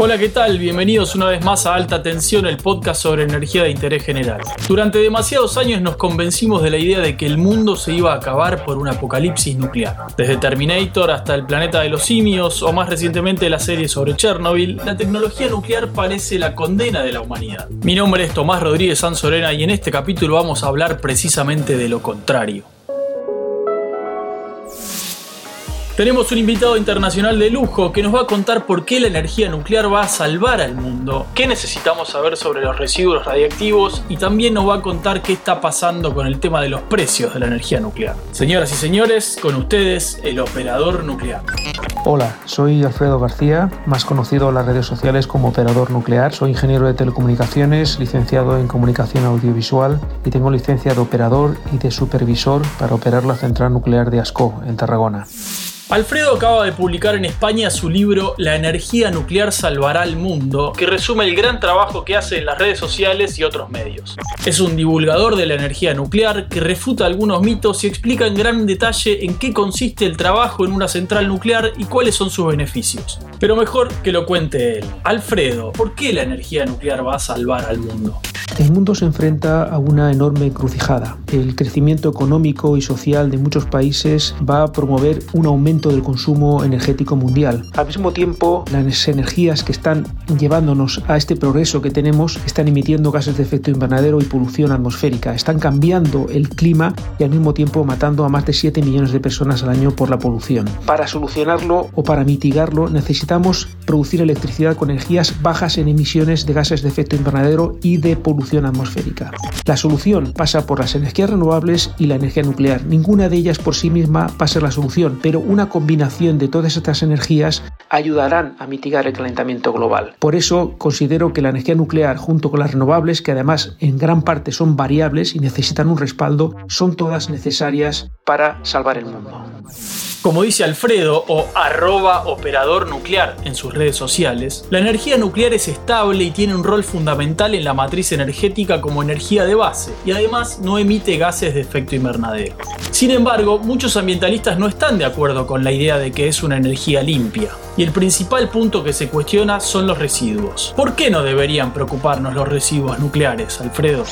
Hola, ¿qué tal? Bienvenidos una vez más a Alta Tensión, el podcast sobre energía de interés general. Durante demasiados años nos convencimos de la idea de que el mundo se iba a acabar por un apocalipsis nuclear. Desde Terminator hasta el planeta de los simios o más recientemente la serie sobre Chernobyl, la tecnología nuclear parece la condena de la humanidad. Mi nombre es Tomás Rodríguez Sanzorena y en este capítulo vamos a hablar precisamente de lo contrario. Tenemos un invitado internacional de lujo que nos va a contar por qué la energía nuclear va a salvar al mundo, qué necesitamos saber sobre los residuos radiactivos y también nos va a contar qué está pasando con el tema de los precios de la energía nuclear. Señoras y señores, con ustedes el operador nuclear. Hola, soy Alfredo García, más conocido en las redes sociales como operador nuclear. Soy ingeniero de telecomunicaciones, licenciado en comunicación audiovisual y tengo licencia de operador y de supervisor para operar la central nuclear de Ascó, en Tarragona. Alfredo acaba de publicar en España su libro La energía nuclear salvará al mundo, que resume el gran trabajo que hace en las redes sociales y otros medios. Es un divulgador de la energía nuclear que refuta algunos mitos y explica en gran detalle en qué consiste el trabajo en una central nuclear y cuáles son sus beneficios. Pero mejor que lo cuente él. Alfredo, ¿por qué la energía nuclear va a salvar al mundo? El mundo se enfrenta a una enorme encrucijada. El crecimiento económico y social de muchos países va a promover un aumento del consumo energético mundial. Al mismo tiempo, las energías que están llevándonos a este progreso que tenemos están emitiendo gases de efecto invernadero y polución atmosférica. Están cambiando el clima y al mismo tiempo matando a más de 7 millones de personas al año por la polución. Para solucionarlo o para mitigarlo necesitamos producir electricidad con energías bajas en emisiones de gases de efecto invernadero y de polución atmosférica. La solución pasa por las energías renovables y la energía nuclear. Ninguna de ellas por sí misma va a ser la solución, pero una combinación de todas estas energías ayudarán a mitigar el calentamiento global. Por eso considero que la energía nuclear junto con las renovables, que además en gran parte son variables y necesitan un respaldo, son todas necesarias para salvar el mundo. Como dice Alfredo o arroba operador nuclear en sus redes sociales, la energía nuclear es estable y tiene un rol fundamental en la matriz energética como energía de base y además no emite gases de efecto invernadero. Sin embargo, muchos ambientalistas no están de acuerdo con la idea de que es una energía limpia y el principal punto que se cuestiona son los residuos. ¿Por qué no deberían preocuparnos los residuos nucleares, Alfredo?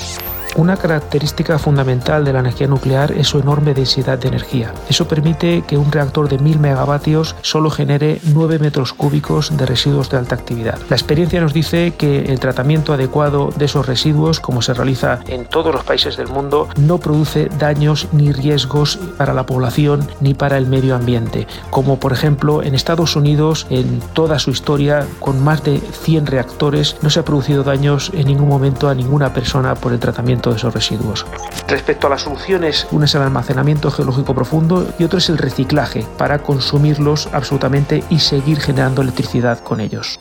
Una característica fundamental de la energía nuclear es su enorme densidad de energía. Eso permite que un reactor de 1000 megavatios solo genere 9 metros cúbicos de residuos de alta actividad. La experiencia nos dice que el tratamiento adecuado de esos residuos, como se realiza en todos los países del mundo, no produce daños ni riesgos para la población ni para el medio ambiente, como por ejemplo en Estados Unidos en toda su historia con más de 100 reactores no se ha producido daños en ningún momento a ninguna persona por el tratamiento de esos residuos. Respecto a las soluciones, una es el almacenamiento geológico profundo y otro es el reciclaje para consumirlos absolutamente y seguir generando electricidad con ellos.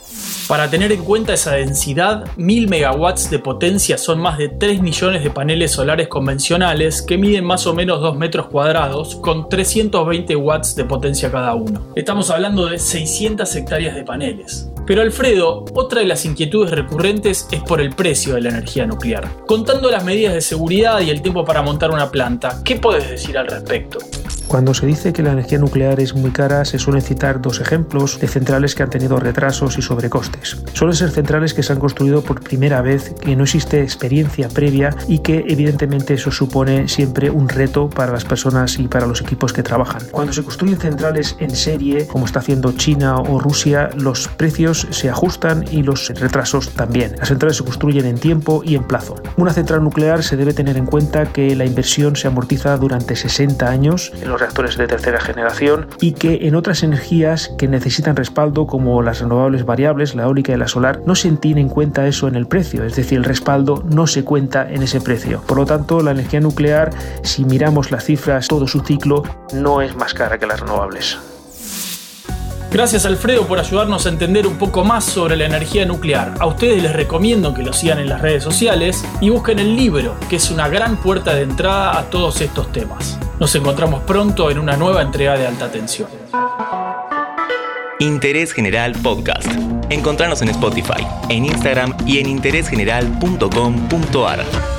Para tener en cuenta esa densidad, 1000 megawatts de potencia son más de 3 millones de paneles solares convencionales que miden más o menos 2 metros cuadrados con 320 watts de potencia cada uno. Estamos hablando de 600 hectáreas de paneles. Pero Alfredo, otra de las inquietudes recurrentes es por el precio de la energía nuclear. Contando las medidas de seguridad y el tiempo para montar una planta, ¿qué puedes decir al respecto? Cuando se dice que la energía nuclear es muy cara, se suelen citar dos ejemplos de centrales que han tenido retrasos y sobrecostes. Suelen ser centrales que se han construido por primera vez, que no existe experiencia previa y que evidentemente eso supone siempre un reto para las personas y para los equipos que trabajan. Cuando se construyen centrales en serie, como está haciendo China o Rusia, los se ajustan y los retrasos también. Las centrales se construyen en tiempo y en plazo. Una central nuclear se debe tener en cuenta que la inversión se amortiza durante 60 años en los reactores de tercera generación y que en otras energías que necesitan respaldo como las renovables variables, la eólica y la solar, no se tiene en cuenta eso en el precio, es decir, el respaldo no se cuenta en ese precio. Por lo tanto, la energía nuclear, si miramos las cifras, todo su ciclo, no es más cara que las renovables. Gracias Alfredo por ayudarnos a entender un poco más sobre la energía nuclear. A ustedes les recomiendo que lo sigan en las redes sociales y busquen el libro, que es una gran puerta de entrada a todos estos temas. Nos encontramos pronto en una nueva entrega de Alta Tensión. Interés General Podcast. Encontrarnos en Spotify, en Instagram y en interésgeneral.com.ar.